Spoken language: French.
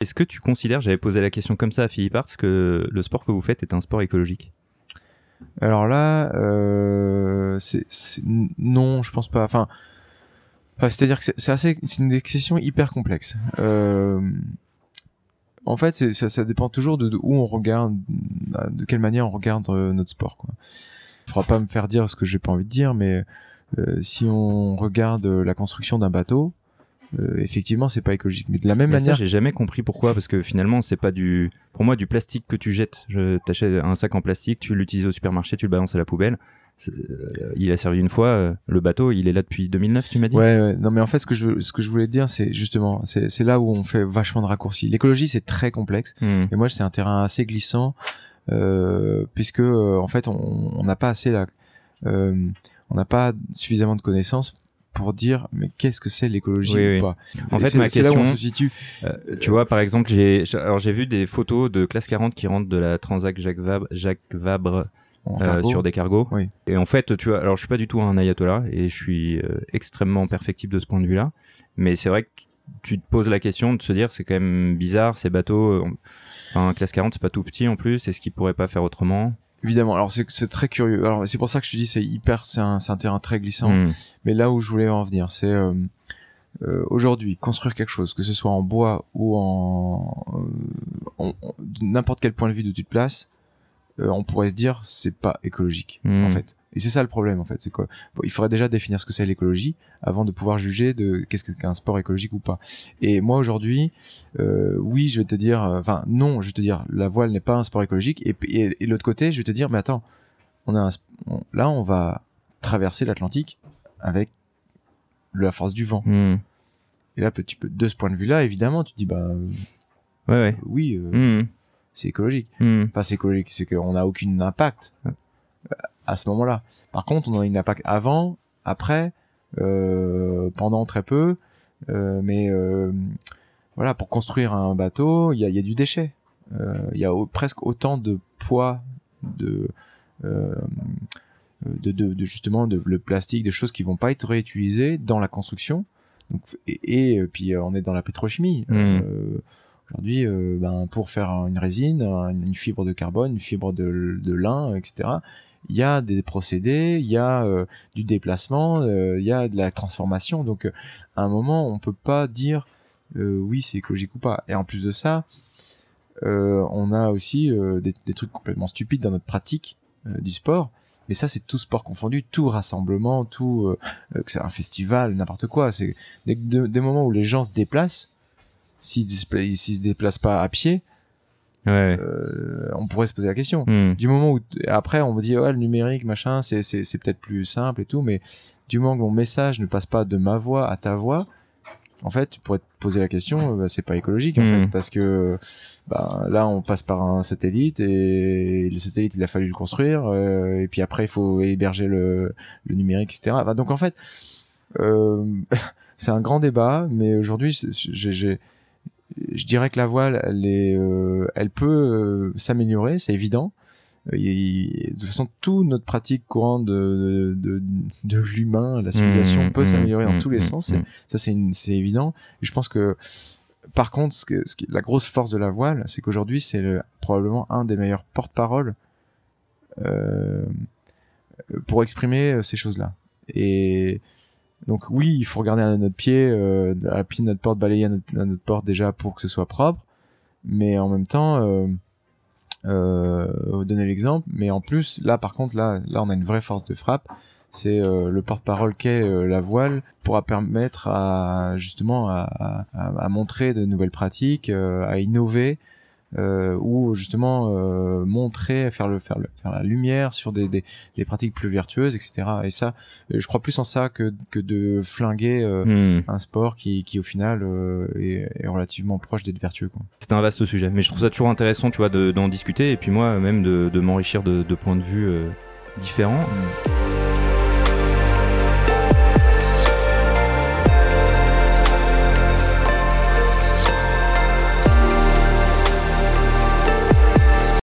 Est-ce que tu considères, j'avais posé la question comme ça à Philippe Arts, que le sport que vous faites est un sport écologique? Alors là, euh, c'est, non, je pense pas. Enfin, c'est-à-dire que c'est, assez, c'est une question hyper complexe. Euh, en fait, ça, dépend toujours de, où on regarde, de quelle manière on regarde euh, notre sport. Quoi. Faudra pas me faire dire ce que j'ai pas envie de dire, mais euh, si on regarde euh, la construction d'un bateau, euh, effectivement, c'est pas écologique. Mais de la même Mais manière, j'ai jamais compris pourquoi, parce que finalement, c'est pas du, pour moi, du plastique que tu jettes. Je t'achètes un sac en plastique, tu l'utilises au supermarché, tu le balances à la poubelle. Euh, Il a servi une fois, euh, le bateau, il est là depuis 2009, tu m'as dit? Ouais, ouais. non mais en fait ce que je ce que je voulais te dire c'est justement c'est là où on fait vachement de raccourcis. L'écologie c'est très complexe Hmm. et moi c'est un terrain assez glissant puisque en fait on n'a pas assez la on n'a pas suffisamment de connaissances pour dire mais qu'est-ce que c'est l'écologie Oui, ou oui. pas. En fait, ma c'est là où on question, se situe. euh, tu vois, par exemple, j'ai, alors j'ai vu des photos de classe 40 qui rentrent de la Transac Jacques Vabre, Jacques Vabre en euh, sur des cargos. Oui. Et en fait, tu vois, alors je suis pas du tout un ayatollah et je suis euh, extrêmement perfectible de ce point de vue-là. Mais c'est vrai que tu- te poses la question de se dire, c'est quand même bizarre, ces bateaux. Enfin, classe 40, c'est pas tout petit en plus. Est-ce qu'ils pourraient pas faire autrement Évidemment. Alors c'est c'est très curieux. Alors c'est pour ça que je te dis c'est hyper c'est un c'est un terrain très glissant. Hmm. Mais là où je voulais en venir, c'est euh, euh, aujourd'hui construire quelque chose, que ce soit en bois ou en, euh, en- n'importe quel point de vue de toute place, euh, on pourrait se dire c'est pas écologique Hmm. en fait. Et c'est ça le problème en fait, c'est quoi? Bon, Il faudrait déjà définir ce que c'est l'écologie avant de pouvoir juger de qu'est-ce qu'un sport écologique ou pas. Et moi aujourd'hui, euh, oui, je vais te dire, euh, enfin non, je vais te dire, la voile n'est pas un sport écologique. Et, et, et de l'autre côté, je vais te dire, mais attends, on a un sp- on- là on va traverser l'Atlantique avec la force du vent. Hmm. Et là, tu peux, de ce point de vue-là, évidemment, tu te dis, bah Ouais, ouais. oui, euh, Hmm. C'est écologique. Hmm. Enfin, c'est écologique, c'est qu'on n'a aucun impact euh, à ce moment-là. Par contre, on a un impact avant, après, euh, pendant très peu, euh, mais euh, voilà, pour construire un bateau, il y a, il y a du déchet. Il y a au- presque autant de poids de, de, de, de justement de le plastique, des choses qui vont pas être réutilisées dans la construction. Donc, et, et, puis on est dans la pétrochimie. Mm. Aujourd'hui, ben, pour faire une résine, une fibre de carbone, une fibre de, lin, etc., il y a des procédés, il y a euh, du déplacement, euh, il y a de la transformation. Donc, à un moment, on peut pas dire euh, oui, c'est écologique ou pas. Et en plus de ça, on a aussi des, trucs complètement stupides dans notre pratique du sport. Mais ça, c'est tout sport confondu, tout rassemblement, tout, que c'est un festival, n'importe quoi. C'est des, de- des moments où les gens se déplacent. S'ils s'ils se déplacent pas à pied, Ouais, euh, on pourrait se poser la question. Hmm. Du moment où après on me dit ouais le numérique machin c'est c'est peut-être plus simple et tout, mais du moment que mon message ne passe pas de ma voix à ta voix, en fait tu pourrais te poser la question, euh, bah, c'est pas écologique en fait parce que bah, là on passe par un satellite et le satellite il a fallu le construire euh, et puis après il faut héberger le, le numérique etc. Donc en fait euh, c'est un grand débat, mais aujourd'hui j'ai- je dirais que la voile, elle, est, euh, elle peut euh, s'améliorer, c'est évident. Euh, de toute façon, toute notre pratique courante de, de, de l'humain, la civilisation Mmh, peut mmh, s'améliorer dans mmh, tous les mmh, sens. mmh. Ça, c'est évident. Et je pense que, par contre, ce que, ce qui- la grosse force de la voile, c'est qu'aujourd'hui, c'est le- probablement un des meilleurs porte-parole euh, pour exprimer ces choses-là. Et donc oui, il faut regarder à notre pied, euh, à pied de notre porte, balayer à notre, porte déjà pour que ce soit propre, mais en même temps euh, euh, donner l'exemple. Mais en plus, là par contre, là, on a une vraie force de frappe. C'est euh, le porte-parole qu'est euh, la voile pourra permettre à justement à, montrer de nouvelles pratiques, à innover, euh, ou justement euh, montrer, faire le faire le faire la lumière sur des, des, des pratiques plus vertueuses, etc. Et ça, euh, je crois plus en ça que que de flinguer euh, Hmm. un sport qui, qui au final est, est relativement proche d'être vertueux. C'est un vaste sujet, mais je trouve ça toujours intéressant, tu vois, de- d'en discuter et puis moi même de, de m'enrichir de, de points de vue différents.